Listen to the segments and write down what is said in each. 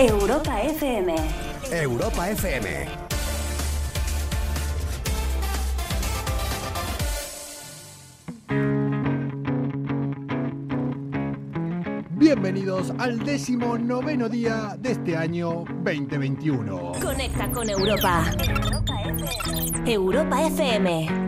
Europa FM. Europa FM. Bienvenidos al décimo noveno día de este año 2021. Conecta con Europa. Europa FM.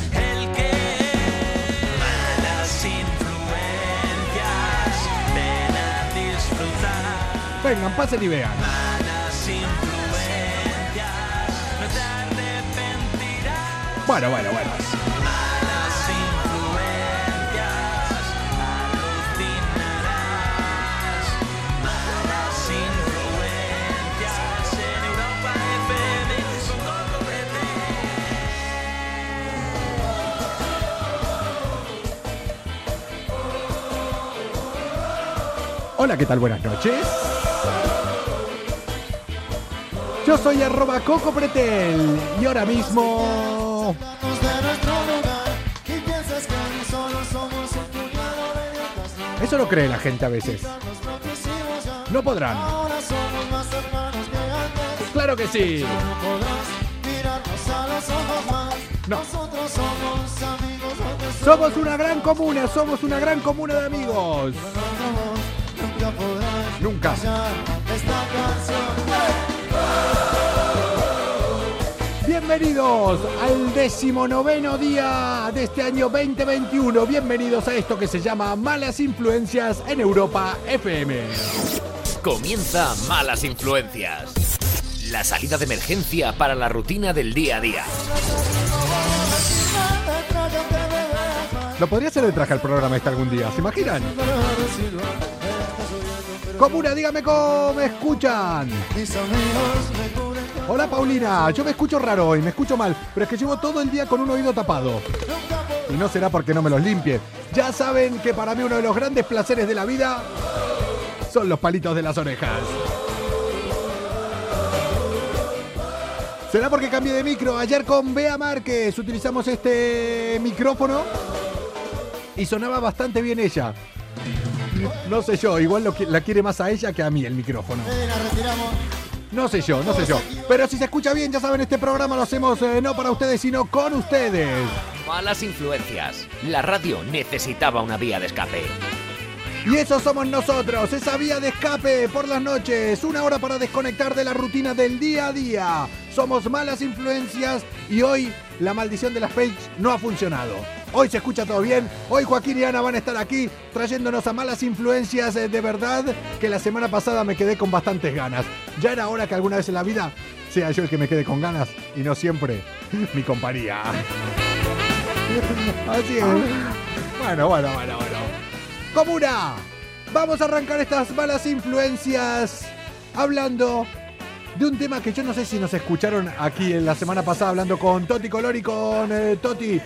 Vengan, pasen y vean. Bueno, bueno, bueno. Hola, ¿qué tal? Buenas noches. Yo soy arroba Coco Pretel y ahora mismo... Eso lo cree la gente a veces. No podrán. Claro que sí. No. Somos una gran comuna, somos una gran comuna de amigos. Nunca. Bienvenidos al decimonoveno día de este año 2021. Bienvenidos a esto que se llama Malas Influencias en Europa FM. Comienza Malas Influencias. La salida de emergencia para la rutina del día a día. Lo podría hacer de traje al programa este algún día, ¿se imaginan? Comuna, dígame cómo me escuchan. Hola Paulina, yo me escucho raro hoy, me escucho mal, pero es que llevo todo el día con un oído tapado. Y no será porque no me los limpie. Ya saben que para mí uno de los grandes placeres de la vida son los palitos de las orejas. ¿Será porque cambié de micro? Ayer con Bea Márquez utilizamos este micrófono y sonaba bastante bien ella. No sé yo, igual lo que- la quiere más a ella que a mí el micrófono. No sé yo, no sé yo. Pero si se escucha bien, ya saben, este programa lo hacemos eh, no para ustedes, sino con ustedes. Malas Influencias. La radio necesitaba una vía de escape. Y eso somos nosotros, esa vía de escape por las noches, una hora para desconectar de la rutina del día a día. Somos malas influencias y hoy la maldición de las page no ha funcionado. Hoy se escucha todo bien, hoy Joaquín y Ana van a estar aquí trayéndonos a malas influencias eh, de verdad que la semana pasada me quedé con bastantes ganas. Ya era hora que alguna vez en la vida sea yo el que me quede con ganas y no siempre mi compañía. Así es. Bueno, bueno, bueno, bueno. Comuna, vamos a arrancar estas malas influencias hablando de un tema que yo no sé si nos escucharon aquí en la semana pasada hablando con Toti Color y con eh, Toti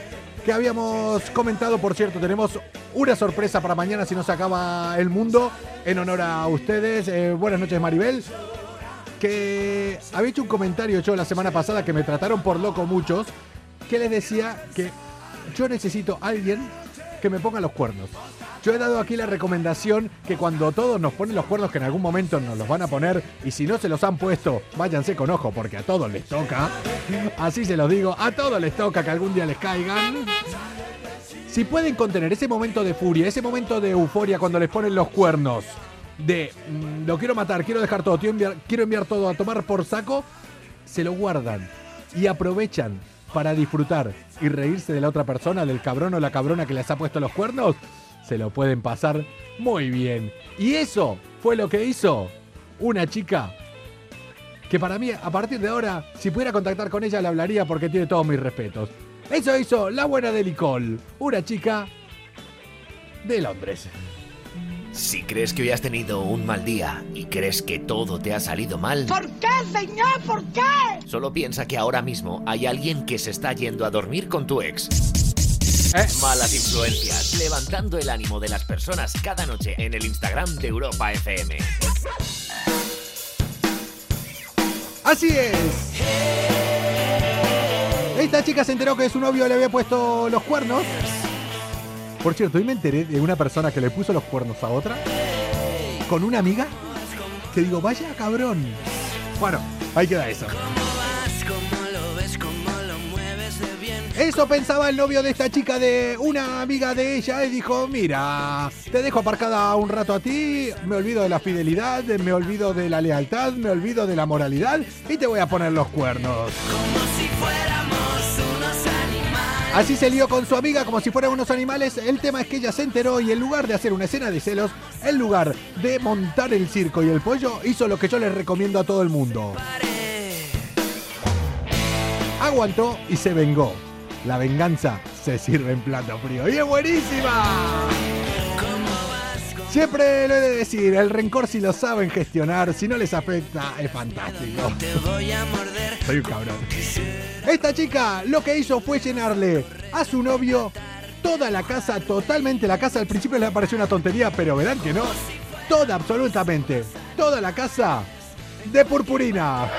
que habíamos comentado, por cierto, tenemos una sorpresa para mañana si no se acaba el mundo en honor a ustedes. Eh, buenas noches Maribel. Que había hecho un comentario yo la semana pasada que me trataron por loco muchos, que les decía que yo necesito a alguien que me ponga los cuernos. Yo he dado aquí la recomendación que cuando todos nos ponen los cuernos, que en algún momento nos los van a poner, y si no se los han puesto, váyanse con ojo, porque a todos les toca. Así se los digo, a todos les toca que algún día les caigan. Si pueden contener ese momento de furia, ese momento de euforia cuando les ponen los cuernos, de mm, lo quiero matar, quiero dejar todo, quiero enviar, quiero enviar todo a tomar por saco, se lo guardan y aprovechan para disfrutar y reírse de la otra persona, del cabrón o la cabrona que les ha puesto los cuernos, se lo pueden pasar muy bien. Y eso fue lo que hizo una chica que para mí, a partir de ahora, si pudiera contactar con ella, le hablaría porque tiene todos mis respetos. Eso hizo la buena de Nicole, una chica de Londres. Si crees que hoy has tenido un mal día y crees que todo te ha salido mal, ¿Por qué, señor? ¿Por qué? solo piensa que ahora mismo hay alguien que se está yendo a dormir con tu ex. Eh, Malas influencias, levantando el ánimo de las personas cada noche en el Instagram de Europa FM. Así es. Esta chica se enteró que su novio le había puesto los cuernos. Por cierto, hoy me enteré de una persona que le puso los cuernos a otra con una amiga que digo, vaya cabrón. Bueno, ahí queda eso. Eso pensaba el novio de esta chica de una amiga de ella y dijo, mira, te dejo aparcada un rato a ti, me olvido de la fidelidad, me olvido de la lealtad, me olvido de la moralidad y te voy a poner los cuernos. Así se lió con su amiga como si fueran unos animales. El tema es que ella se enteró y en lugar de hacer una escena de celos, en lugar de montar el circo y el pollo, hizo lo que yo les recomiendo a todo el mundo. Aguantó y se vengó. La venganza se sirve en plato frío. ¡Y es buenísima! Siempre lo he de decir, el rencor si lo saben gestionar, si no les afecta, es fantástico. Soy un cabrón. Esta chica lo que hizo fue llenarle a su novio toda la casa, totalmente la casa. Al principio le pareció una tontería, pero verán que no. Toda, absolutamente, toda la casa de purpurina.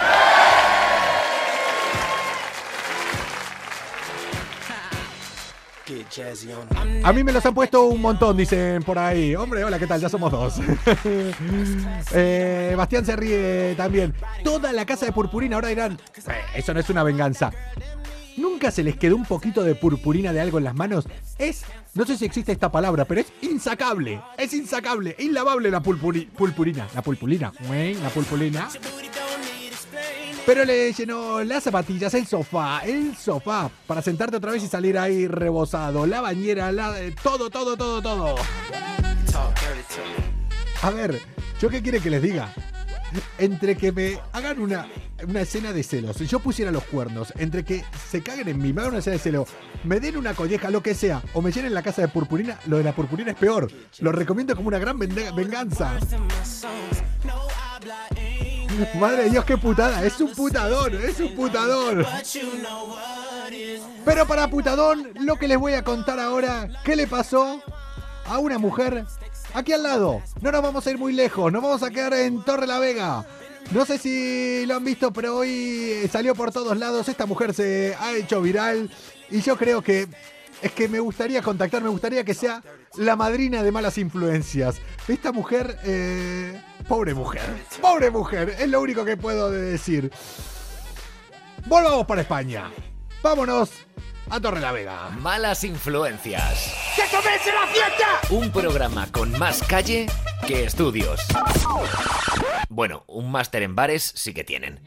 A mí me los han puesto un montón, dicen por ahí. Hombre, hola, ¿qué tal? Ya somos dos. Eh, Bastián se ríe también. Toda la casa de purpurina, ahora dirán, "Eh, eso no es una venganza. ¿Nunca se les quedó un poquito de purpurina de algo en las manos? Es, no sé si existe esta palabra, pero es insacable. Es insacable, inlavable la pulpurina. La pulpurina, güey, la pulpurina. Pero le llenó las zapatillas, el sofá, el sofá, para sentarte otra vez y salir ahí rebosado. La bañera, la, eh, todo, todo, todo, todo. A ver, ¿yo qué quiere que les diga? Entre que me hagan una, una escena de celos, si yo pusiera los cuernos, entre que se caguen en mí, me hagan una escena de celos, me den una colleja, lo que sea, o me llenen la casa de purpurina, lo de la purpurina es peor. Lo recomiendo como una gran venganza. Madre de Dios, qué putada. Es un putador, es un putador. Pero para putadón, lo que les voy a contar ahora, ¿qué le pasó a una mujer aquí al lado? No nos vamos a ir muy lejos, nos vamos a quedar en Torre la Vega. No sé si lo han visto, pero hoy salió por todos lados. Esta mujer se ha hecho viral y yo creo que es que me gustaría contactar, me gustaría que sea la madrina de malas influencias. Esta mujer, eh, pobre mujer, pobre mujer, es lo único que puedo decir. Volvamos para España. Vámonos a Torre la Vega. Malas influencias. ¡Que comience la fiesta! Un programa con más calle que estudios. Bueno, un máster en bares sí que tienen.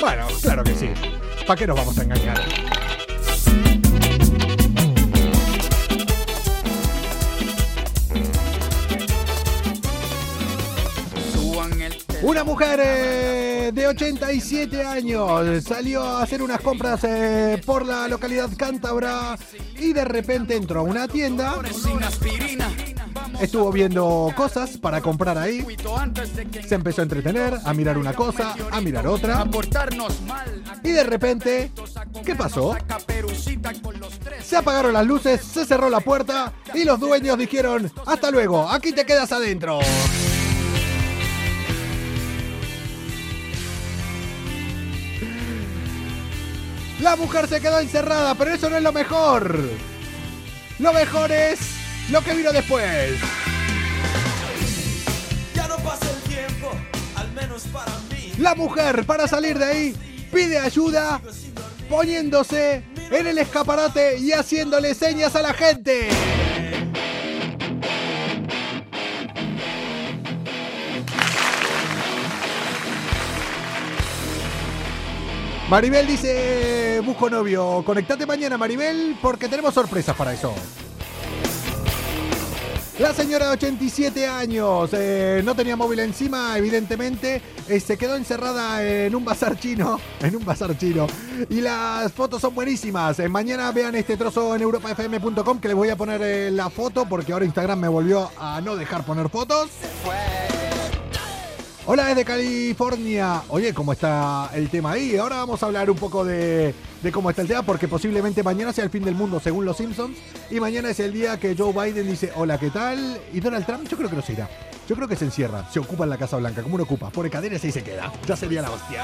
Bueno, claro que sí. ¿Para qué nos vamos a engañar? Una mujer eh, de 87 años salió a hacer unas compras eh, por la localidad cántabra y de repente entró a una tienda. Estuvo viendo cosas para comprar ahí. Se empezó a entretener, a mirar una cosa, a mirar otra. Y de repente, ¿qué pasó? Se apagaron las luces, se cerró la puerta y los dueños dijeron, hasta luego, aquí te quedas adentro. La mujer se quedó encerrada, pero eso no es lo mejor. Lo mejor es lo que vino después. Ya no pasa el tiempo, al menos para mí. La mujer, para salir de ahí, pide ayuda poniéndose en el escaparate y haciéndole señas a la gente. Maribel dice, busco novio, conectate mañana Maribel porque tenemos sorpresas para eso. La señora de 87 años eh, no tenía móvil encima, evidentemente. eh, se quedó encerrada en un bazar chino. En un bazar chino. Y las fotos son buenísimas. Eh, mañana vean este trozo en europafm.com que les voy a poner la foto porque ahora Instagram me volvió a no dejar poner fotos. Hola desde California. Oye, ¿cómo está el tema ahí? Ahora vamos a hablar un poco de, cómo está el tema, porque posiblemente mañana sea el fin del mundo, según los Simpsons. Y mañana es el día que Joe Biden dice, hola, ¿qué tal? Y Donald Trump, yo creo que no se irá. Yo creo que se encierra, se ocupa en la Casa Blanca. ¿Cómo no ocupa? Pone cadenas y se queda. Ya sería la hostia.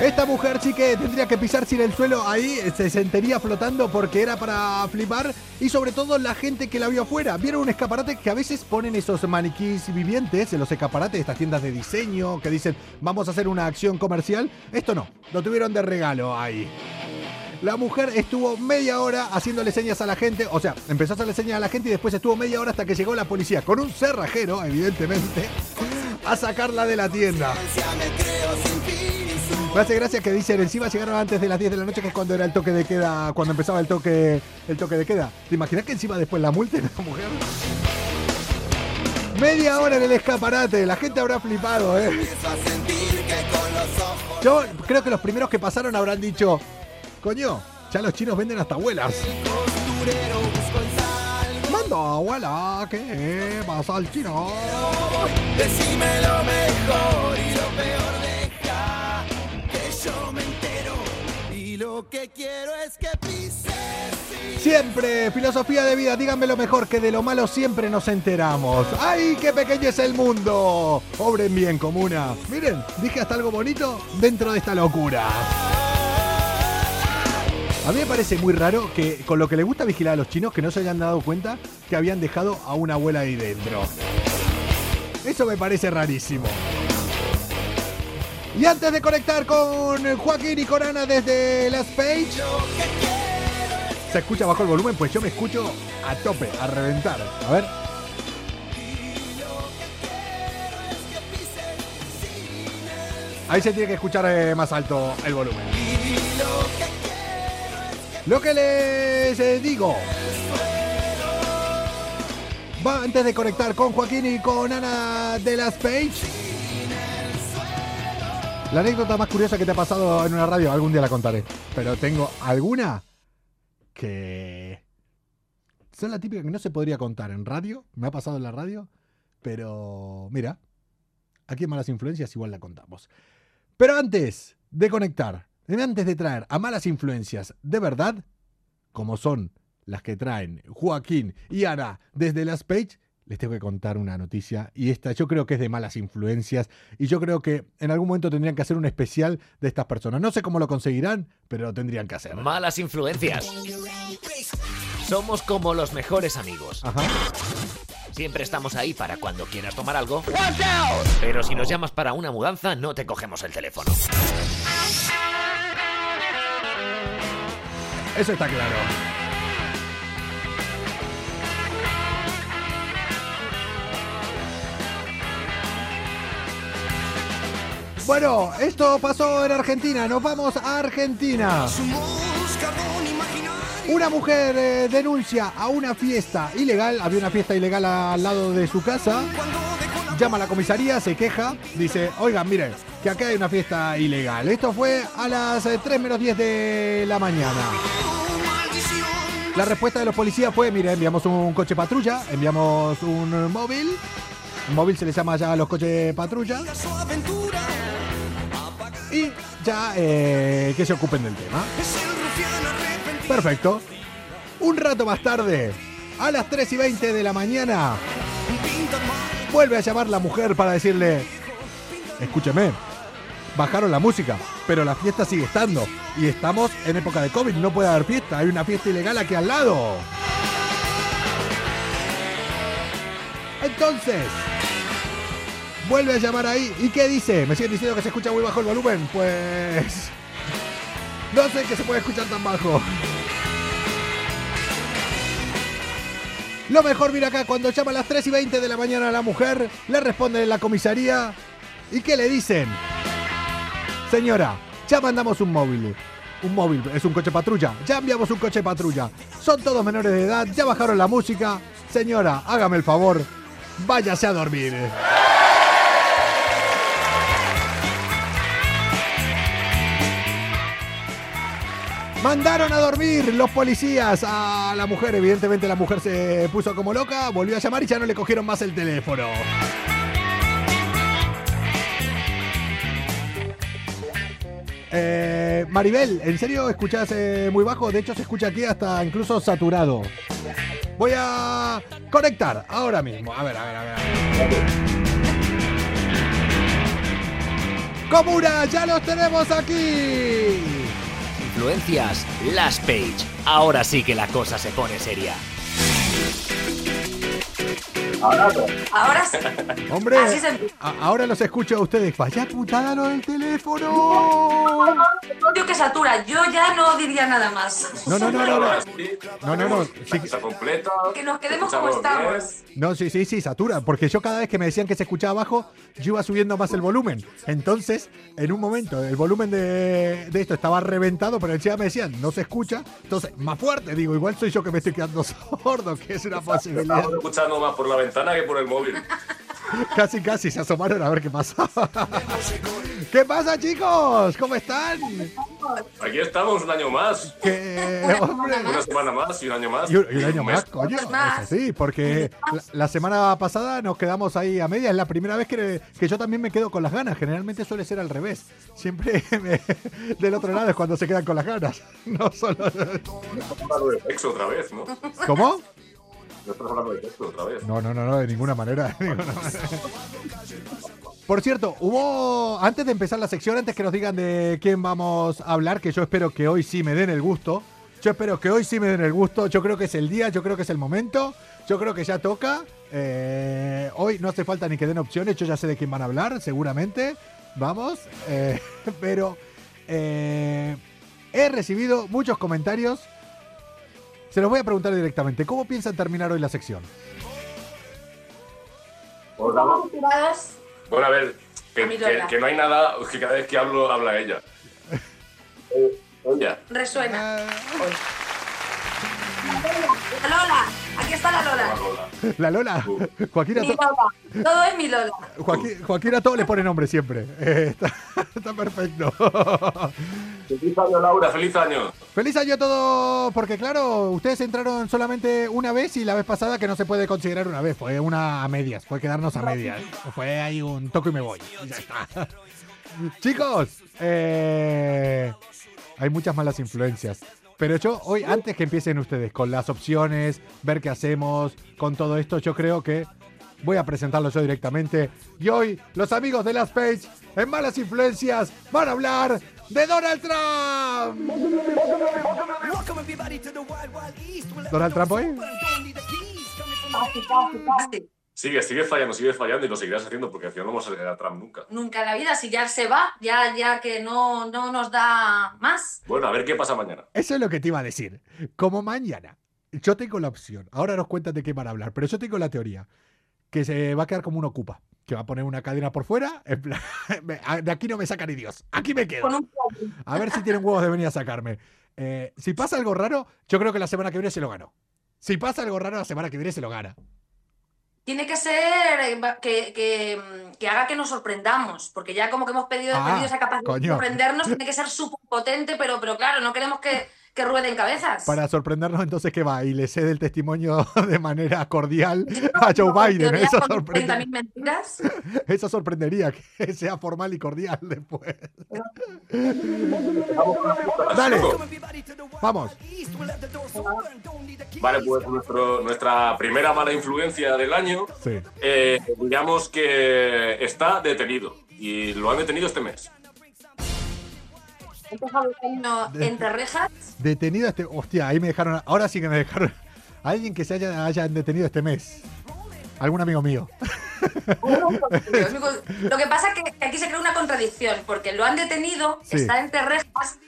Esta mujer sí que tendría que pisar sin el suelo ahí, se sentiría flotando porque era para flipar y sobre todo la gente que la vio afuera. Vieron un escaparate que a veces ponen esos maniquís vivientes en los escaparates de estas tiendas de diseño que dicen vamos a hacer una acción comercial. Esto no, lo tuvieron de regalo ahí. La mujer estuvo media hora haciéndole señas a la gente, o sea, empezó a hacerle señas a la gente y después estuvo media hora hasta que llegó la policía con un cerrajero, evidentemente, a sacarla de la tienda. Me hace gracia que dicen encima llegaron antes de las 10 de la noche, que es cuando era el toque de queda, cuando empezaba el toque, el toque de queda. ¿Te imaginas que encima después la multen a la mujer? Media hora en el escaparate, la gente habrá flipado, ¿eh? Yo creo que los primeros que pasaron habrán dicho, coño, ya los chinos venden hasta abuelas. Abuela, ¿qué pasa al chino? Siempre, filosofía de vida, díganme lo mejor, que de lo malo siempre nos enteramos. ¡Ay, qué pequeño es el mundo! Obren bien, comuna. Miren, dije hasta algo bonito dentro de esta locura. A mí me parece muy raro que con lo que le gusta vigilar a los chinos que no se hayan dado cuenta que habían dejado a una abuela ahí dentro. Eso me parece rarísimo. Y antes de conectar con Joaquín y con Ana desde Las Page, ¿se escucha bajo el volumen? Pues yo me escucho a tope, a reventar. A ver. Ahí se tiene que escuchar eh, más alto el volumen. Lo que les eh, digo. Va antes de conectar con Joaquín y con Ana de las Page. La anécdota más curiosa que te ha pasado en una radio, algún día la contaré. Pero tengo alguna que son la típica que no se podría contar en radio. Me ha pasado en la radio. Pero mira, aquí en Malas Influencias igual la contamos. Pero antes de conectar, antes de traer a malas influencias de verdad, como son las que traen Joaquín y Ana desde las Page, les tengo que contar una noticia. Y esta yo creo que es de malas influencias. Y yo creo que en algún momento tendrían que hacer un especial de estas personas. No sé cómo lo conseguirán, pero lo tendrían que hacer. Malas influencias. Somos como los mejores amigos. Ajá. Siempre estamos ahí para cuando quieras tomar algo. Pero si nos llamas para una mudanza, no te cogemos el teléfono. Eso está claro. Bueno, esto pasó en Argentina. Nos vamos a Argentina. Una mujer eh, denuncia a una fiesta ilegal. Había una fiesta ilegal al lado de su casa. Llama a la comisaría, se queja. Dice, oigan, miren, que acá hay una fiesta ilegal. Esto fue a las eh, 3 menos 10 de la mañana. La respuesta de los policías fue, mire, enviamos un coche patrulla, enviamos un móvil. Un móvil se le llama ya a los coches patrulla. Y ya eh, que se ocupen del tema. Perfecto. Un rato más tarde, a las 3 y 20 de la mañana, vuelve a llamar la mujer para decirle, escúcheme, bajaron la música, pero la fiesta sigue estando. Y estamos en época de COVID, no puede haber fiesta, hay una fiesta ilegal aquí al lado. Entonces, vuelve a llamar ahí. ¿Y qué dice? Me siguen diciendo que se escucha muy bajo el volumen. Pues... No sé que se puede escuchar tan bajo. Lo mejor, mira acá, cuando llama a las 3 y 20 de la mañana a la mujer, le responden en la comisaría. ¿Y qué le dicen? Señora, ya mandamos un móvil. Un móvil, es un coche patrulla. Ya enviamos un coche patrulla. Son todos menores de edad, ya bajaron la música. Señora, hágame el favor, váyase a dormir. Mandaron a dormir los policías a la mujer. Evidentemente la mujer se puso como loca, volvió a llamar y ya no le cogieron más el teléfono. Eh, Maribel, ¿en serio escuchás eh, muy bajo? De hecho se escucha aquí hasta incluso saturado. Voy a conectar ahora mismo. A ver, a ver, a ver. a ver. Comuna, ya los tenemos aquí. Influencias Las Page. Ahora sí que la cosa se pone seria. Ahora sí. Hombre, se ahora los escucho a ustedes. Vaya putada lo del teléfono. Odio que satura. Yo ya no diría nada más. No, no, no, no, no. Ahora No, no, no. Sí. Que nos quedemos como estamos. No, sí, sí, sí, satura. Porque yo cada vez que me decían que se escuchaba bajo, yo iba subiendo más el volumen. Entonces, en un momento, el volumen de, de esto estaba reventado, pero encima me decían, no se escucha. Entonces, más fuerte, digo, igual soy yo que me estoy quedando sordo, que es una posibilidad. Estamos escuchando más por la ventana que por el móvil. Casi, casi se asomaron a ver qué pasaba. ¿Qué pasa, chicos? ¿Cómo están? Aquí estamos un año más. Que, hombre, Una semana más y un año más. Y un, y un año más, coño. Sí, porque la, la semana pasada nos quedamos ahí a media. Es la primera vez que, que yo también me quedo con las ganas. Generalmente suele ser al revés. Siempre me- del otro lado es cuando se quedan con las ganas. No solo. Otra vez, ¿no? ¿Cómo? No estamos hablando de sexo otra vez. No, no, no, no, de ninguna manera. de ninguna manera. Por cierto, hubo, antes de empezar la sección, antes que nos digan de quién vamos a hablar, que yo espero que hoy sí me den el gusto. Yo espero que hoy sí me den el gusto. Yo creo que es el día, yo creo que es el momento. Yo creo que ya toca. Eh, hoy no hace falta ni que den opciones. Yo ya sé de quién van a hablar, seguramente. Vamos. eh, pero eh, he recibido muchos comentarios. Se los voy a preguntar directamente. ¿Cómo piensan terminar hoy la sección? Hola. Tiradas. Bueno, a ver, que, A mi que- Lola. que no hay nada, que cada vez que hablo, habla ella. Ella. Resuena. Ah, La Lola. Aquí está la. Lola. La Lola. Joaquín a, Mi to- Lola. Todo es mi Lola. Joaquín, Joaquín a todo le pone nombre siempre. Eh, está, está perfecto. Feliz año, Laura, feliz año. Feliz año a todos, porque claro, ustedes entraron solamente una vez y la vez pasada que no se puede considerar una vez, fue una a medias, fue quedarnos a medias. Fue ahí un toco y me voy. y ya está. Chicos, eh, hay muchas malas influencias. Pero yo hoy, antes que empiecen ustedes con las opciones, ver qué hacemos, con todo esto, yo creo que voy a presentarlo yo directamente. Y hoy, los amigos de Las Page, en Malas Influencias, van a hablar de Donald Trump. ¿Donald Trump hoy? Sigue, sigue fallando, sigue fallando y lo seguirás haciendo porque al final no vamos a llegar a Trump nunca. Nunca en la vida, si ya se va, ya, ya que no, no nos da más. Bueno, a ver qué pasa mañana. Eso es lo que te iba a decir. Como mañana, yo tengo la opción, ahora nos cuentan de qué van a hablar, pero yo tengo la teoría que se va a quedar como un ocupa, que va a poner una cadena por fuera, en plan, de aquí no me saca ni Dios, aquí me quedo. A ver si tienen huevos de venir a sacarme. Eh, si pasa algo raro, yo creo que la semana que viene se lo ganó. Si pasa algo raro, la semana que viene se lo gana. Tiene que ser eh, que, que, mm, que haga que nos sorprendamos, porque ya como que hemos pedido, Ah, esa capacidad coño. de sorprendernos, tiene que ser súper potente, pero, pero claro, no queremos que, que rueden cabezas. Para sorprendernos entonces que va y le cede el testimonio de manera cordial a Joe Biden. Eso, con sorprende- 30.000 mentiras. eso sorprendería que sea formal y cordial después. Dale, vamos. Vale, pues nuestro- nuestra primera mala influencia del año, Sí. eh, digamos que está detenido y lo han detenido este mes. No, entre rejas, Detenido este. Hostia, ahí me dejaron. Ahora sí que me dejaron. Alguien que se haya, hayan detenido este mes. Algún amigo mío. Lo que pasa es que aquí se crea una contradicción, porque lo han detenido, Sí. está entre rejas,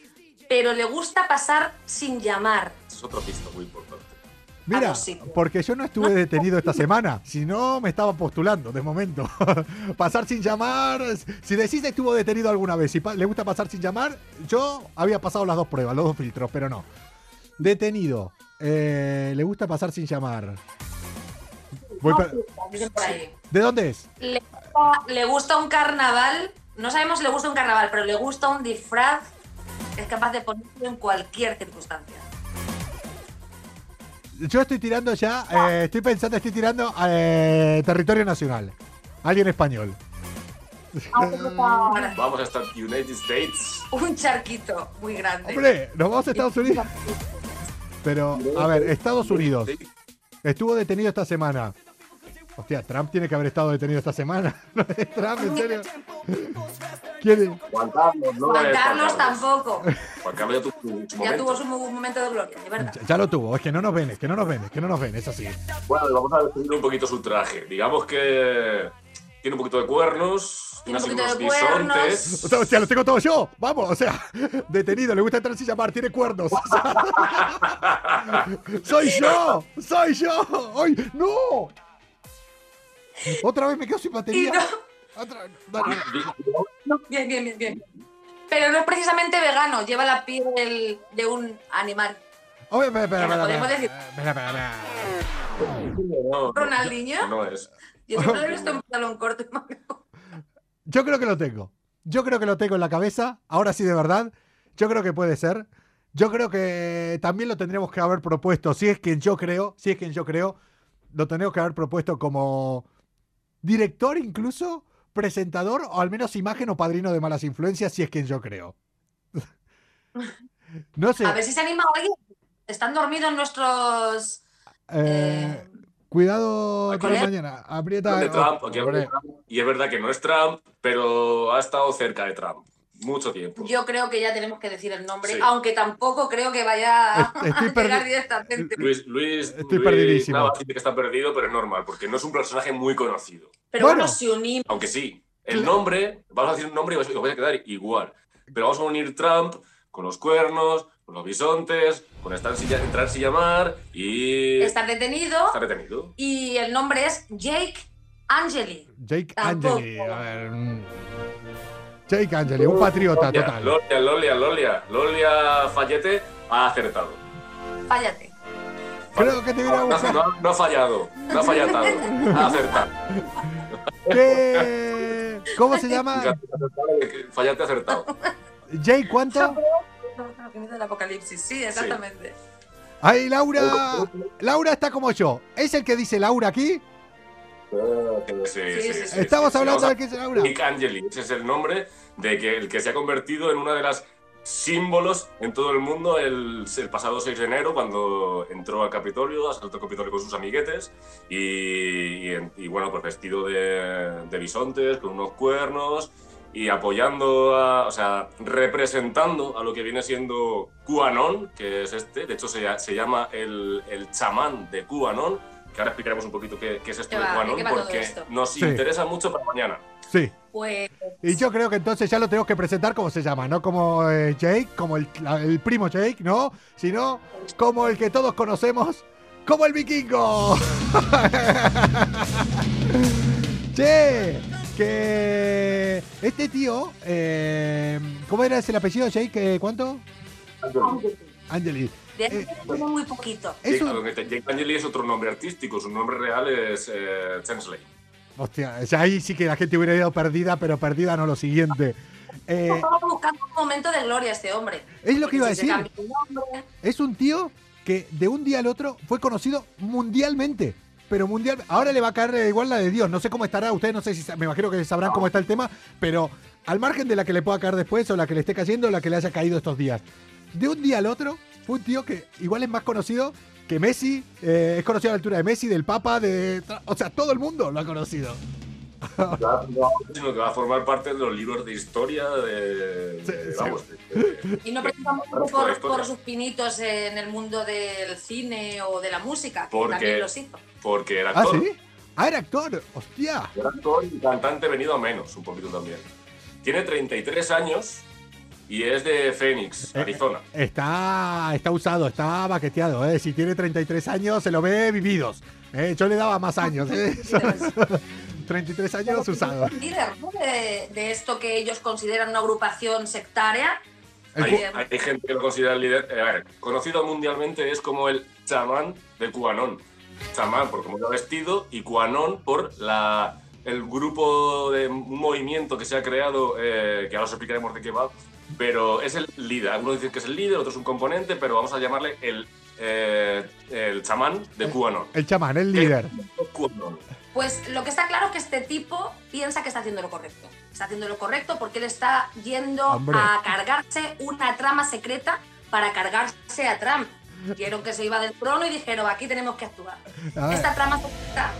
pero le gusta pasar sin llamar. Es pista muy importante. Mira, porque yo no estuve detenido esta semana, si no me estaba postulando de momento. pasar sin llamar, si decís que estuvo detenido alguna vez, si le gusta pasar sin llamar, yo había pasado las dos pruebas, los dos filtros, pero no. Detenido, eh, le gusta pasar sin llamar. Voy. ¿De dónde es? Le, gusta- le gusta un carnaval, no sabemos si le gusta un carnaval, pero le gusta un disfraz que es capaz de ponerlo en cualquier circunstancia. Yo estoy tirando ya, eh, estoy pensando, estoy tirando eh, territorio nacional. Alguien español. Para Vamos hasta United States. un charquito muy grande. Hombre, nos vamos a Estados Unidos. Pero, a ver, Estados Unidos. Estuvo detenido esta semana. Hostia, Trump tiene que haber estado detenido esta semana. ¿No es Trump, en serio? ¿Quién es? Juan Carlos, no Juan es Carlos tampoco. Juan Carlos ya tuvo su Ya momento. tuvo su mo- momento de gloria, de verdad. Ya, ya lo tuvo, es que no nos ven, es que no nos ven, es que no nos ven, es así. Bueno, vamos a describir un poquito su traje. Digamos que tiene un poquito de cuernos, Tiene un unos poquito de bisontes. cuernos. O sea, hostia, lo tengo todo yo. Vamos, o sea, detenido, le gusta entrar sin llamar, tiene cuernos. o sea. ¡Soy yo! ¡Soy yo! ¡Ay, no! Otra vez me quedo sin batería. no, Otra- dale. bien, bien, bien, bien. Pero no es precisamente vegano, lleva la piel de un animal. Oye, espera, espera, espera, podemos decir- espera, espera, espera. No, ¿Ronaldinho? No es. Yo siempre lo he visto en pantalón corto. Yo creo que lo tengo. Yo creo que lo tengo en la cabeza. Ahora sí, de verdad. Yo creo que puede ser. Yo creo que también lo tendríamos que haber propuesto. Si es quien yo creo, si es quien yo creo, lo tendríamos que haber propuesto como director incluso, presentador o al menos imagen o padrino de malas influencias, si es quien yo creo. no sé. A ver si se anima hoy. Están dormidos nuestros. eh, eh, cuidado mañana. Aprieta. de Trump. Y es verdad que no es Trump, pero ha estado cerca de Trump. Mucho tiempo. Yo creo que ya tenemos que decir el nombre, Sí. aunque tampoco creo que vaya Est- estoy a llegar perdi- directamente. Luis, Luis, Estoy Luis perdidísimo. Dice que está perdido, pero es normal, porque no es un personaje muy conocido. Pero Bueno. bueno, si unimos. Aunque sí, el nombre, vamos a decir un nombre y os vais a quedar igual. Pero vamos a unir Trump con los cuernos, con los bisontes, con estar sin, entrar sin llamar y Estar detenido estar detenido. y el nombre es Jake Angeli. Jake Tampoco. Angeli. A ver. Jake Angeli, un patriota Lolia, total. Lolia, Lolia, Lolia, Lolia Fallete ha acertado. Fállate. Creo que te viene a No, buscar. no- no ha fallado, no ha fallado, ha acertado. ¿Qué? ¿Cómo se llama? Fallate acertado. Jake, ¿cuánto? Lo que me da el apocalipsis, sí, exactamente. Ay, Laura. Laura está como yo. ¿Es el que dice Laura aquí? Sí, sí, sí, sí, Estamos hablando de Laura. Nick Angeli, ese es el nombre de que el que se ha convertido en una de las símbolos en todo el mundo el, el pasado 6 de enero cuando entró al Capitolio, asaltó el Capitolio con sus amiguetes y, y en- y, bueno, pues vestido de, de bisontes, con unos cuernos y apoyando, a- o sea, representando a lo que viene siendo QAnon, que es este, de hecho se llama el, el chamán de QAnon, que ahora explicaremos un poquito qué, qué es esto ¿Qué de va? ¿De QAnon, qué va todo porque nos Sí. interesa mucho para mañana. Sí. Pues Y yo creo que entonces ya lo tenemos que presentar como se llama, no como eh, Jake, como el, la- el primo Jake, ¿no? Sino como el que todos conocemos, como el vikingo. che, que este tío, eh, ¿cómo era ese el apellido Jake? Eh, ¿Cuánto? Angeli. De Eh, tengo muy poquito. Es Jake, Angeli es otro nombre artístico, su nombre real es eh, Chensley. Hostia, ya ahí sí que la gente hubiera ido perdida, pero perdida no lo siguiente. Eh, Estaba buscando un momento de gloria este hombre. es lo que iba a decir. Es un tío que de un día al otro fue conocido mundialmente. Pero mundial. Ahora le va a caer igual la de Dios. No sé cómo estará. Ustedes no sé si me imagino que sabrán cómo está el tema. Pero al margen de la que le pueda caer después, o la que le esté cayendo, o la que le haya caído estos días. De un día al otro, fue un tío que igual es más conocido que Messi. eh, es conocido a la altura de Messi, del Papa, de. O sea, todo el mundo lo ha conocido. Sino que va a formar parte de los libros de historia de. Sí, de- sí. vamos, de- de- Y no precisamente Por por, sus pinitos en el mundo del cine o de la música, que Porque- también los hizo. porque era ¿Ah, actor. sí? Ah, era actor. Hostia. Era actor y cantante venido a menos, un poquito también. Tiene 33 años y es de Phoenix, Eh, Arizona. Está, está usado, está baqueteado. ¿eh? Si tiene 33 años, se lo ve vividos. ¿eh? Yo le daba más años. ¿eh? 33 años usado. líder ¿no? de, de esto que ellos consideran una agrupación sectaria. Hay, Eh, hay gente que lo considera el líder. eh, a ver, conocido mundialmente es como el chamán de QAnon. Chamán por cómo lo vestido y QAnon por la, el grupo de un movimiento que se ha creado, eh, que ahora os explicaremos de qué va, pero es el líder. Algunos dicen que es el líder, otros un componente, pero vamos a llamarle el, eh, el chamán de QAnon. El chamán, el líder. Pues lo que está claro es que este tipo piensa que está haciendo lo correcto. Está haciendo lo correcto porque él está yendo Hombre. a cargarse una trama secreta para cargarse a Trump. Vieron que se iba del trono y dijeron, aquí tenemos que actuar. Esta trama secreta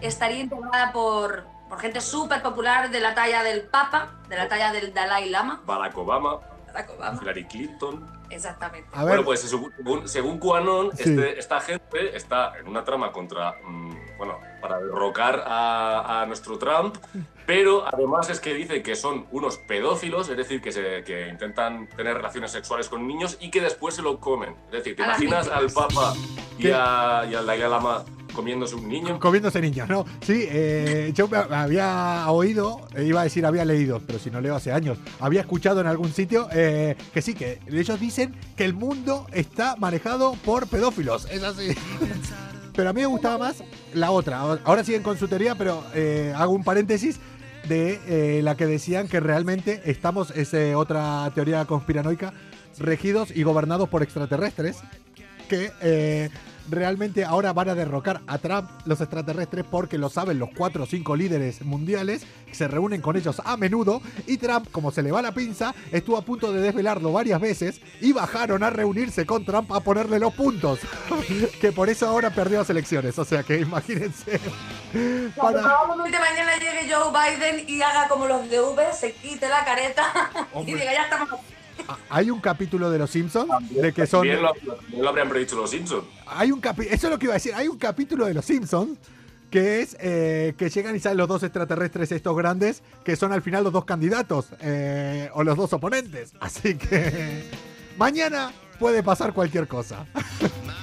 estaría integrada por, por gente súper popular de la talla del Papa, de la talla del Dalai Lama. Barack Obama, Barack Obama. Hillary Clinton. Exactamente. A ver, Bueno, pues según, según QAnon, Sí. este- esta gente está en una trama contra, mm, bueno, para derrocar a, a nuestro Trump, pero además es que dice que son unos pedófilos, es decir, que, se, que intentan tener relaciones sexuales con niños y que después se lo comen. Es decir, ¿te A imaginas al. Papa y, a, y al Dalai Lama comiéndose un niño? comiéndose niños, ¿no? Sí, eh, yo había oído, eh, iba a decir había leído, pero si no leo hace años, había escuchado en algún sitio eh, que sí, que ellos dicen que el mundo está manejado por pedófilos, es así. Pero a mí me gustaba más la otra. Ahora siguen con su teoría, pero eh, hago un paréntesis de la que decían que realmente estamos, es otra teoría conspiranoica, regidos y gobernados por extraterrestres, que realmente ahora van a derrocar a Trump los extraterrestres porque lo saben los cuatro o cinco líderes mundiales, se reúnen con ellos a menudo y Trump, como se le va la pinza, estuvo a punto de desvelarlo varias veces y bajaron a reunirse con Trump a ponerle los puntos, que por eso ahora perdió las elecciones, o sea que imagínense. Para... Probablemente mañana llegue Joe Biden y haga como los de V, se quite la careta y diga, ya estamos aquí". Hay un capítulo de Los Simpsons de que son... Bien lo, lo habrían predicho los Simpsons. Hay un capi- eso es lo que iba a decir. Hay un capítulo de Los Simpsons que es eh, que llegan y salen los dos extraterrestres estos grandes que son al final los dos candidatos eh, o los dos oponentes. Así que mañana puede pasar cualquier cosa.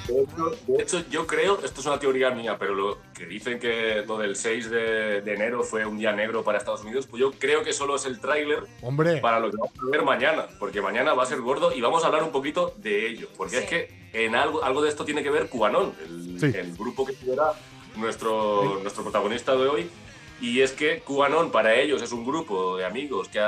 De hecho, de hecho, yo creo, esto es una teoría mía, pero lo que dicen que lo del 6 de, de enero fue un día negro para Estados Unidos, pues yo creo que solo es el tráiler Hombre, para lo que vamos a ver mañana, porque mañana va a ser gordo y vamos a hablar un poquito de ello, porque Sí. es que en algo, algo de esto tiene que ver QAnon, el, Sí. el grupo que será nuestro, nuestro protagonista de hoy. Y es que QAnon para ellos es un grupo de amigos que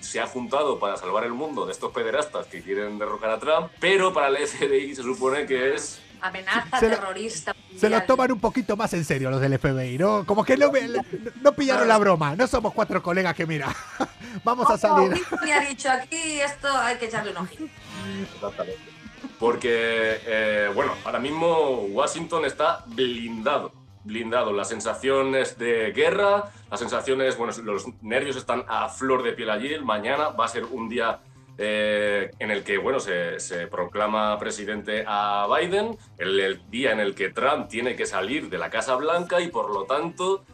se ha juntado para salvar el mundo de estos pederastas que quieren derrocar a Trump, pero para el FBI se supone que es Amenaza Se lo- terrorista. se lo toman un poquito más en serio los del FBI, ¿no? Como que no, me- no pillaron la broma. No somos cuatro colegas que, mira, vamos a No, salir. Whitney ha dicho aquí esto hay que echarle un ojito. Exactamente. Porque, eh, bueno, ahora mismo Washington está blindado. Blindado. Las sensaciones de guerra, las sensaciones, bueno, los nervios están a flor de piel allí. Mañana va a ser un día eh, en el que, bueno, se, se proclama presidente a Biden, el, el día en el que Trump tiene que salir de la Casa Blanca y, por lo tanto,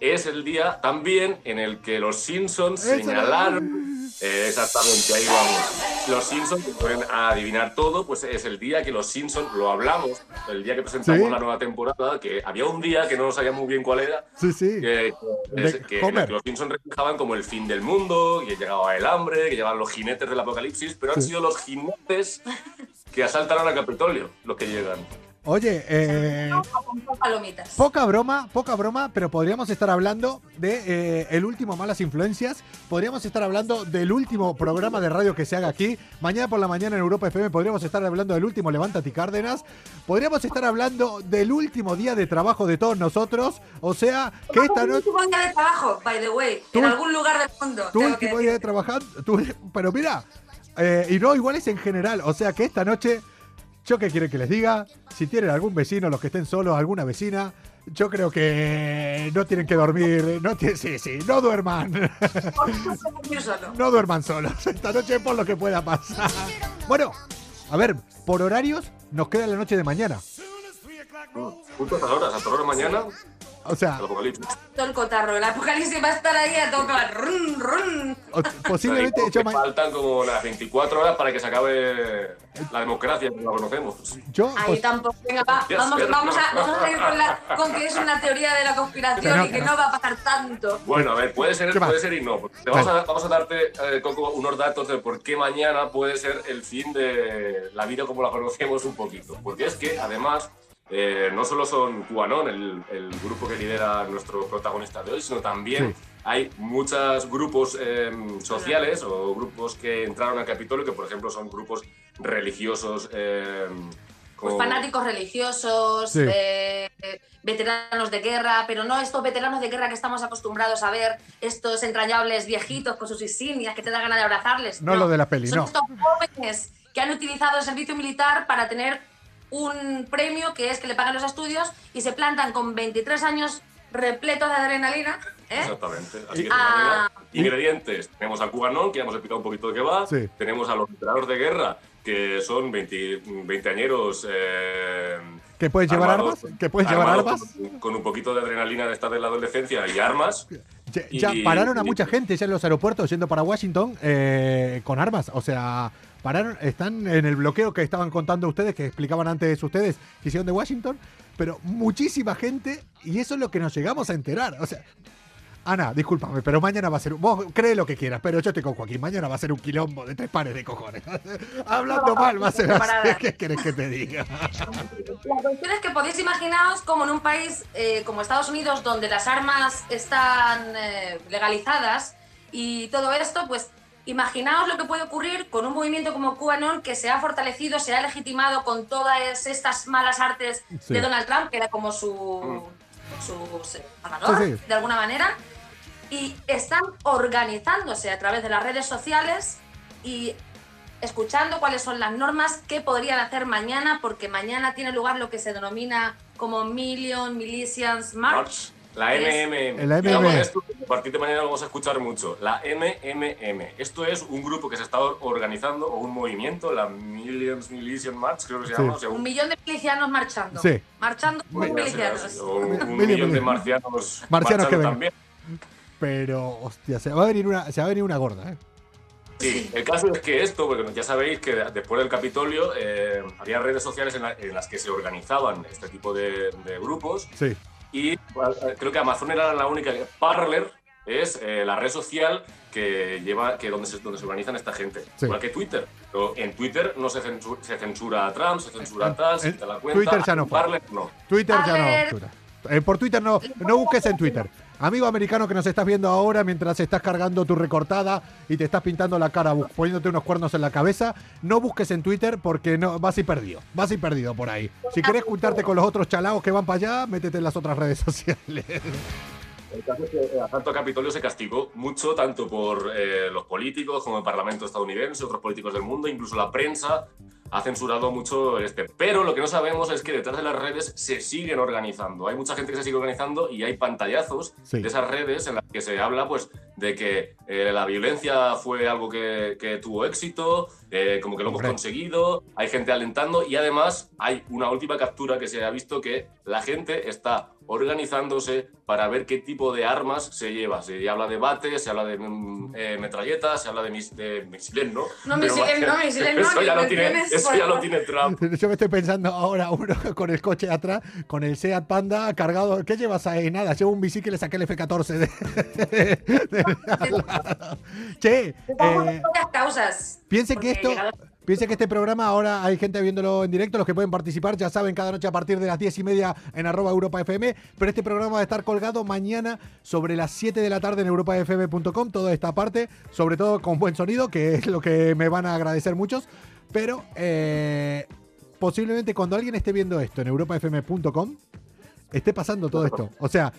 es el día también en el que los Simpsons señalaron eh, exactamente, ahí vamos. Los Simpsons, que pueden adivinar todo, pues es el día que los Simpsons, lo hablamos, el día que presentamos Sí. la nueva temporada, que había un día que no sabía muy bien cuál era, Sí, sí. que, es- que los Simpsons reflejaban como el fin del mundo, que llegaba el hambre, que llegaban los jinetes del apocalipsis, pero han sido los jinetes que asaltaron a Capitolio los que llegan. Oye, eh, palomitas. Poca broma, poca broma, pero podríamos estar hablando de eh, el último Malas Influencias. Podríamos estar hablando del último programa de radio que se haga aquí. Mañana por la mañana en Europa FM podríamos estar hablando del último Levántate Cárdenas. Podríamos estar hablando del último día de trabajo de todos nosotros. O sea, que esta Tu noche. último día de trabajo, by the way, Tú- en algún lugar del mundo. Tu que último día de trabajar. pero mira, eh, y no, igual es en general. O sea, que esta noche. ¿Yo qué quieren que les diga? Si tienen algún vecino, los que estén solos, alguna vecina, yo creo que no tienen que dormir. No sí, sí, no duerman. No duerman solos esta noche por lo que pueda pasar. Bueno, a ver, por horarios nos queda la noche de mañana. Justo a estas horas, hasta ahora mañana. O sea, El apocalipsis. Todo el cotarro. El apocalipsis va a estar ahí a tope. Run, run. o- posiblemente yo, que faltan como unas 24 horas para que se acabe la democracia como la conocemos. yo Ahí pos- tampoco. Venga, va, vamos, vamos, a, vamos a ir con, la, con que es una teoría de la conspiración Que no, y que que no. no va a pasar tanto. Bueno, a ver, puede ser, puede ser y no. te Vamos, a, vamos a darte, eh, Coco, unos datos de por qué mañana puede ser el fin de la vida como la conocemos un poquito. Porque es que, además, eh, no solo son QAnon, el, el grupo que lidera nuestro protagonista de hoy, sino también Sí. hay muchos grupos eh, sociales o grupos que entraron al Capitolio, que por ejemplo son grupos religiosos. eh, Pues fanáticos religiosos, Sí. eh, eh, veteranos de guerra, pero no estos veteranos de guerra que estamos acostumbrados a ver, estos entrañables viejitos con sus insignias que te da ganas de abrazarles. No lo de la peli, Son no. estos jóvenes que han utilizado el servicio militar para tener un premio que es que le pagan los estudios y se plantan con 23 años repletos de adrenalina. ¿eh? Exactamente. Así que Ah. ingredientes. Tenemos al cubanón, que ya hemos explicado un poquito de qué va. Sí. Tenemos a los veteranos de guerra, que son 20, veinteañeros. Eh, ¿Que pueden llevar armas? ¿Que pueden llevar armas? Con, con un poquito de adrenalina de esta de la adolescencia y armas. Ya, ya Y- pararon a y- mucha gente ya en los aeropuertos yendo para Washington eh, con armas. O sea, pararon, están en el bloqueo que estaban contando ustedes, que explicaban antes ustedes que hicieron de Washington. Pero muchísima gente, y eso es lo que nos llegamos a enterar. O sea, Ana, discúlpame, pero mañana va a ser. un- Vos cree lo que quieras, pero yo estoy con Joaquín. Mañana va a ser un quilombo de tres pares de cojones. Hablando mal, va a ser. ¿Qué querés que te diga? La cuestión es que podéis imaginaos como en un país eh, como Estados Unidos, donde las armas están eh, legalizadas y todo esto, pues imaginaos lo que puede ocurrir con un movimiento como QAnon que se ha fortalecido, se ha legitimado con todas estas malas artes Sí. de Donald Trump, que era como su, su salvador, Sí, sí. de alguna manera, y están organizándose a través de las redes sociales y escuchando cuáles son las normas que podrían hacer mañana, porque mañana tiene lugar lo que se denomina como Million Militias March. La MMM. La MMM. esto, a partir de mañana lo vamos a escuchar mucho. La MMM. Esto es un grupo que se está organizando, o un movimiento, la Millions Militia March, creo que se Sí. llama. o sea, Un millón de milicianos marchando. Sí. Marchando ser milicianos. o un, un Million, millón de marcianos, Marcianos que también. Pero, hostia, se va a venir una, se va a venir una gorda, ¿eh? Sí, el caso es que esto, porque ya sabéis que después del Capitolio eh, había redes sociales en, la- en las que se organizaban este tipo de, de grupos Sí. y eh, creo que Amazon era la única. Parler es eh, la red social que lleva, que donde se, donde se organizan esta gente, Sí. igual que Twitter. Pero en Twitter no se censura, se censura a Trump, se censura a tal, se quita la cuenta. Twitter ya no. Parler no. Twitter ya no. Twitter. Eh, por Twitter no, no busques en Twitter. Amigo americano que nos estás viendo ahora mientras estás cargando tu recortada y te estás pintando la cara poniéndote unos cuernos en la cabeza, no busques en Twitter porque no vas ir perdido. Vas ir perdido por ahí. Si querés juntarte con los otros chalaos que van para allá, métete en las otras redes sociales. El caso es que el asalto a Capitolio se castigó mucho, tanto por eh, los políticos como el Parlamento estadounidense, otros políticos del mundo, incluso la prensa ha censurado mucho este. Pero lo que no sabemos es que detrás de las redes se siguen organizando. Hay mucha gente que se sigue organizando y hay pantallazos Sí. de esas redes en las que se habla pues, de que eh, la violencia fue algo que, que tuvo éxito, eh, como que lo hemos conseguido, hay gente alentando y además hay una última captura que se ha visto que la gente está organizándose para ver qué tipo de armas se lleva. Se habla de bates, se habla de mm, eh, metralletas, se habla de, mis, de misiles, ¿no? No, misiles no, misiles no, Eso ya lo tiene, eso por ya lo tiene Trump. Yo me estoy pensando ahora uno con el coche atrás, con el Seat Panda cargado. ¿Qué llevas ahí? Nada, llevo un bici que le saqué el F14 de, de al lado. Che, eh, causas. Piensen que esto, llegado- piensen que este programa ahora hay gente viéndolo en directo, los que pueden participar ya saben cada noche a partir de las 10 y media en arroba Europa FM, pero este programa va a estar colgado mañana sobre las 7 de la tarde en europafm.com, toda esta parte, sobre todo con buen sonido, que es lo que me van a agradecer muchos, pero eh, posiblemente cuando alguien esté viendo esto en europafm.com, esté pasando todo esto. O sea,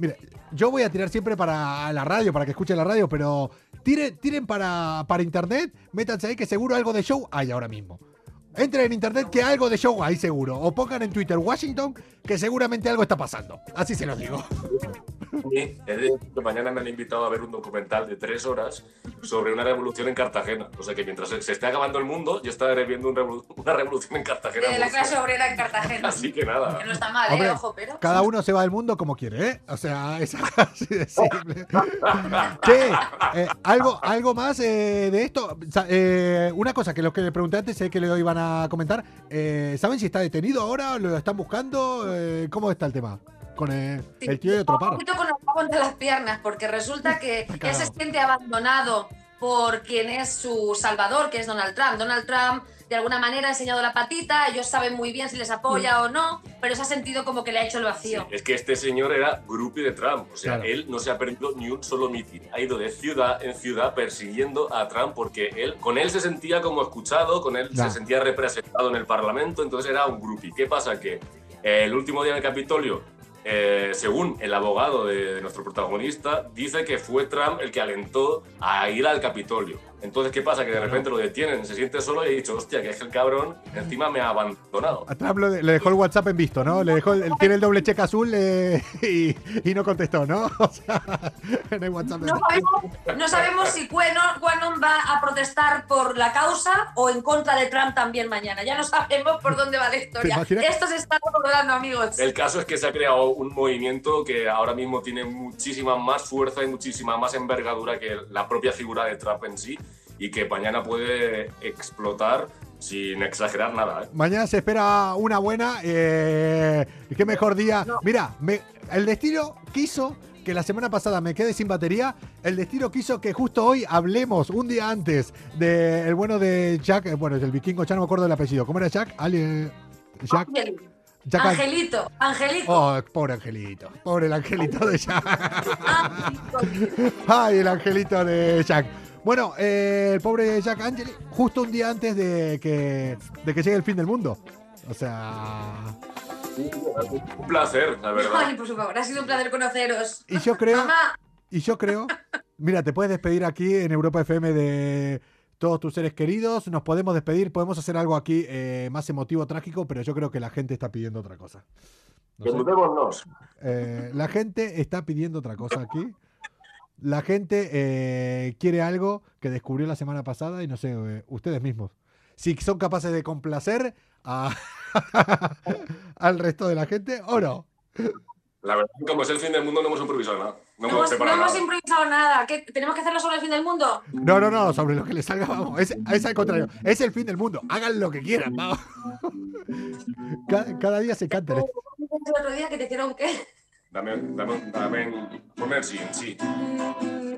mire, yo voy a tirar siempre para la radio, para que escuchen la radio, pero tire- tiren para, para internet, métanse ahí que seguro algo de show hay ahora mismo. Entren en internet que algo de show hay seguro. O pongan en Twitter Washington que seguramente algo está pasando. Así se los digo. Sí, decir que mañana me han invitado a ver un documental de tres horas sobre una revolución en Cartagena. O sea que mientras se esté acabando el mundo, yo estaré viendo un revolu- una revolución en Cartagena. De la clase obrera en Cartagena. Así que nada. Que no está mal, Hombre, ¿eh? Ojo, pero. Cada uno se va del mundo como quiere, ¿eh? O sea, es así de simple. Che, eh, ¿algo, ¿algo más eh, de esto? Eh, una cosa que los que le pregunté antes, sé que le iban a comentar. eh, ¿Saben si está detenido ahora? ¿Lo están buscando? Eh, ¿Cómo está el tema? Con eh, Sí, el tío de otro Un paro. poquito con rabo entre las piernas, porque resulta que él se siente abandonado por quien es su salvador, que es Donald Trump. Donald Trump, de alguna manera, ha enseñado la patita, ellos saben muy bien si les apoya o no, pero se ha sentido como que le ha hecho el vacío. Es que este señor era groupie de Trump. O sea, Claro. él no se ha perdido ni un solo mitin. Ha ido de ciudad en ciudad persiguiendo a Trump porque él, con él se sentía como escuchado, con él se sentía representado en el Parlamento, entonces era un groupie. ¿Qué pasa? Que el último día en el Capitolio, eh, según el abogado de, de nuestro protagonista, dice que fue Trump el que alentó a ir al Capitolio. Entonces, ¿qué pasa? Que de repente lo detienen, se siente solo y ha dicho, hostia, que es que el cabrón encima me ha abandonado. A Trump lo de- le dejó el WhatsApp en visto, ¿no? Le dejó el- tiene el doble cheque azul eh, y, y no contestó, ¿no? O sea, en el WhatsApp. No sabemos, no sabemos si Quenon va a protestar por la causa o en contra de Trump también mañana. Ya no sabemos por dónde va la historia. Esto se está rodando, amigos. El caso es que se ha creado un movimiento que ahora mismo tiene muchísima más fuerza y muchísima más envergadura que la propia figura de Trump en sí y que mañana puede explotar sin exagerar nada. ¿eh? Mañana se espera una buena. Eh, y qué mejor día. Mira, me- el destino quiso que la semana pasada me quede sin batería. El destino quiso que justo hoy hablemos, un día antes, del bueno de Jack. eh, Bueno, del vikingo, ya no me acuerdo del apellido. ¿Cómo era Jack? Ali- Jack. Ángel. Jack Angelito, Angelito. Oh, pobre angelito. Pobre el angelito de Jack. Angelito. Ay, el angelito de Jack. Bueno, eh, el pobre Jack Angeli, justo un día antes de que, de que llegue el fin del mundo. O sea. Un placer, la Ay, verdad. por favor, ha sido un placer conoceros. Y yo creo, Mamá, y yo creo. Mira, te puedes despedir aquí en Europa FM de todos tus seres queridos. Nos podemos despedir, podemos hacer algo aquí eh, más emotivo, trágico, pero yo creo que la gente está pidiendo otra cosa. No sé. Eh, la gente está pidiendo otra cosa aquí. La gente eh, quiere algo que descubrió la semana pasada y no sé, eh, ustedes mismos. Si son capaces de complacer a- al resto de la gente o no. La verdad, como es el fin del mundo, no hemos improvisado nada. No no hemos no hemos improvisado nada. ¿Qué, ¿Tenemos que hacerlo sobre el fin del mundo? No, no, no, sobre lo que les salga, vamos. Es, es al contrario. Es el fin del mundo. Hagan lo que quieran, vamos. Cada, cada día se canta. El otro día que te hicieron qué? Dame, dame, dame, ponme el sí, sí.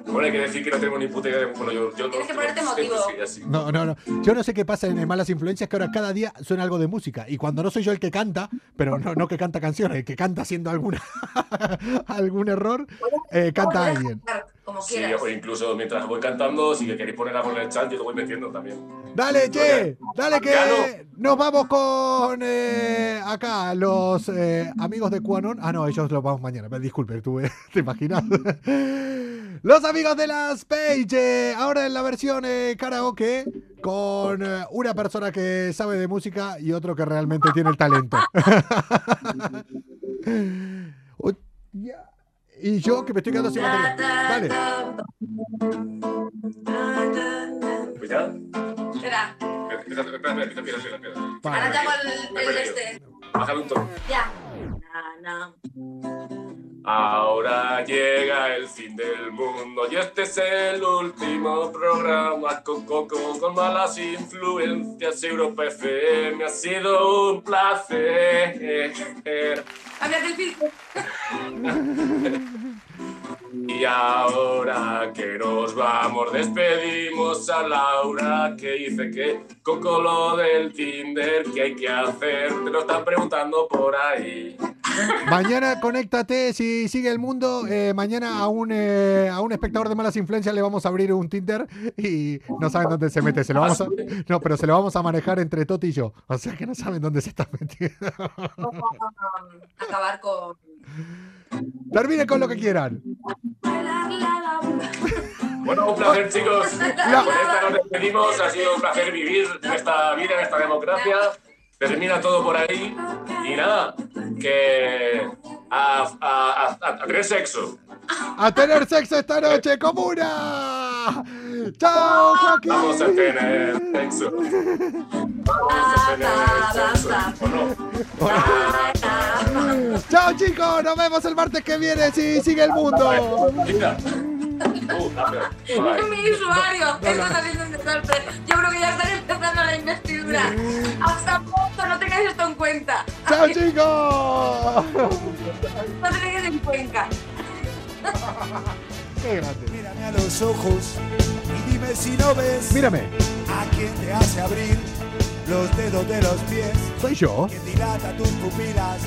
Bueno, hay que decir que no tenemos ni puta idea de... Bueno, yo... yo Tienes que no- ponerte emotivo. sí, así. No, no, no. Yo no sé qué pasa en Malas Influencias, que ahora cada día suena algo de música. Y cuando no soy yo el que canta, pero no, no que canta canciones, el que canta haciendo alguna algún error, eh, canta alguien. Como Sí, quieras. o incluso mientras voy cantando, si queréis poner algo en el chat, yo lo voy metiendo también. Dale, che, dale que nos vamos con eh, acá los eh, amigos de Quanon. Ah, no, ellos los vamos mañana. Disculpe, tuve, ¿te imaginas? Los amigos de las Page, eh, ahora en la versión eh, karaoke con eh, una persona que sabe de música y otro que realmente tiene el talento. O- ya. Y yo que me estoy quedando sin batería. Dale. Ya. Espera, espera, espera, empieza, empieza. ahora Vale. llamo el, el este. Bájale un tono. Ya. Na, na. Ahora llega el fin del mundo y este es el último programa con Coco, con malas influencias Europa FM. Ha sido un placer. Filtro. Y ahora que nos vamos, despedimos a Laura que dice que Coco lo del Tinder, que hay que hacer? Te lo están preguntando por ahí. Mañana conéctate, si sigue el mundo, eh, mañana a un, eh, a un espectador de malas influencias le vamos a abrir un Tinder y no saben dónde se mete. Se lo vamos a, no, pero se lo vamos a manejar entre Toti y yo. O sea que no saben dónde se está metiendo. Vamos a acabar con. Terminen con lo que quieran. Bueno, un placer, chicos. Con esta nos despedimos. Ha sido un placer vivir esta vida, esta democracia. Termina todo por ahí. Y nada, que a, a- a- a tener sexo. A tener sexo esta noche, comuna. Chao, Joaquín. Vamos a tener sexo. Vamos a tener sexo. ¿O no? Chao, chicos. Nos vemos el martes que viene. Si sigue el mundo. Uh. Mi usuario, está siendo un desastre. Yo creo que ya están empezando la investidura. Hasta pronto, no tengáis esto en cuenta. Chao, chicos. No tengáis en cuenta. Qué grande. Mírame a los ojos y dime si no ves Mírame. a quien te hace abrir los dedos de los pies, Soy yo. que dilata tus pupilas,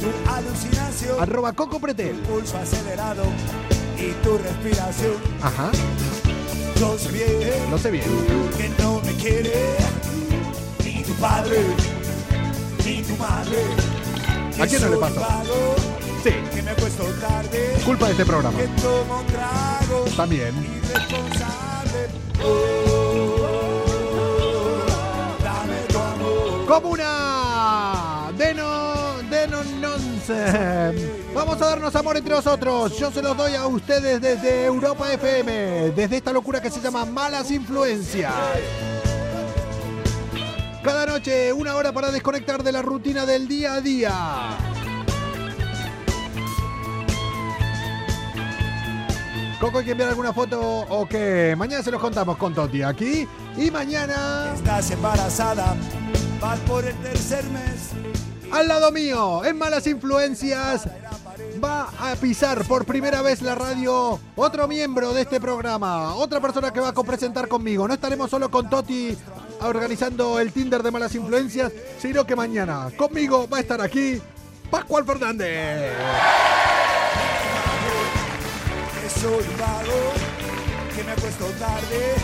tu alucinación, Arroba Coco Pretel. pulso acelerado y tu respiración. Ajá. Yo sé bien Lo sé bien. que no me quiere ni tu padre ni tu madre. ¿A quién no le vago, Sí. Que me acuesto tarde, Culpa de este programa. que tomo tragos También. irresponsable. Oh, dame tu amor. Comuna de no, de no nonsense. Vamos a darnos amor entre nosotros. Yo se los doy a ustedes desde Europa FM, desde esta locura que se llama Malas Influencias. Cada noche una hora para desconectar de la rutina del día a día. Coco, ¿hay que enviar alguna foto o qué? Mañana se los contamos con Toti aquí. Y mañana... Estás embarazada, vas por el tercer mes. Al lado mío, en Malas Influencias, va a pisar por primera vez la radio otro miembro de este programa, otra persona que va a copresentar conmigo. No estaremos solo con Toti organizando el Tinder de Malas Influencias, sino que mañana conmigo va a estar aquí Pascual Fernández. Que soy vago, que me acuesto tarde,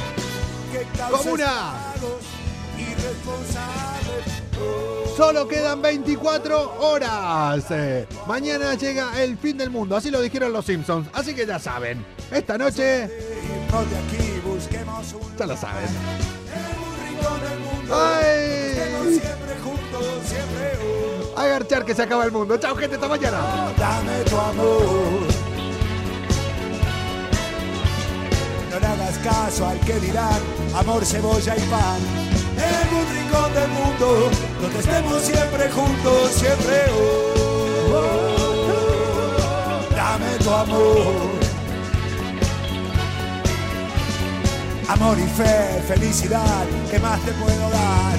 que causa Comuna. irresponsable. Solo quedan 24 horas. Eh, mañana llega el fin del mundo, así lo dijeron los Simpsons. Así que ya saben, esta noche ya lo saben. ¡Ay! A garchar que se acaba el mundo. Chao, gente, hasta mañana. Dame tu amor. No le hagas caso al que dirán amor, cebolla y pan. En un rincón del mundo donde estemos siempre juntos, siempre. oh, dame tu amor. Amor y fe, felicidad, ¿qué más te puedo dar?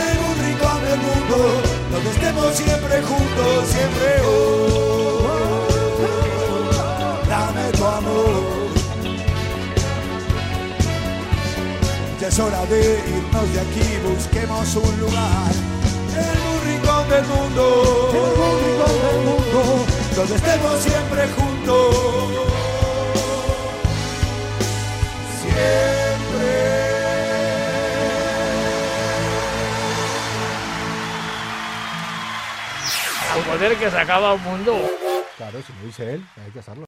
En un rincón del mundo donde estemos siempre juntos, siempre. oh, dame tu amor. Es hora de irnos de aquí, busquemos un lugar. En un rincón del mundo, en un rincón del mundo, donde estemos siempre juntos. Joder, que se acaba un mundo. Claro, si lo dice él, hay que hacerlo.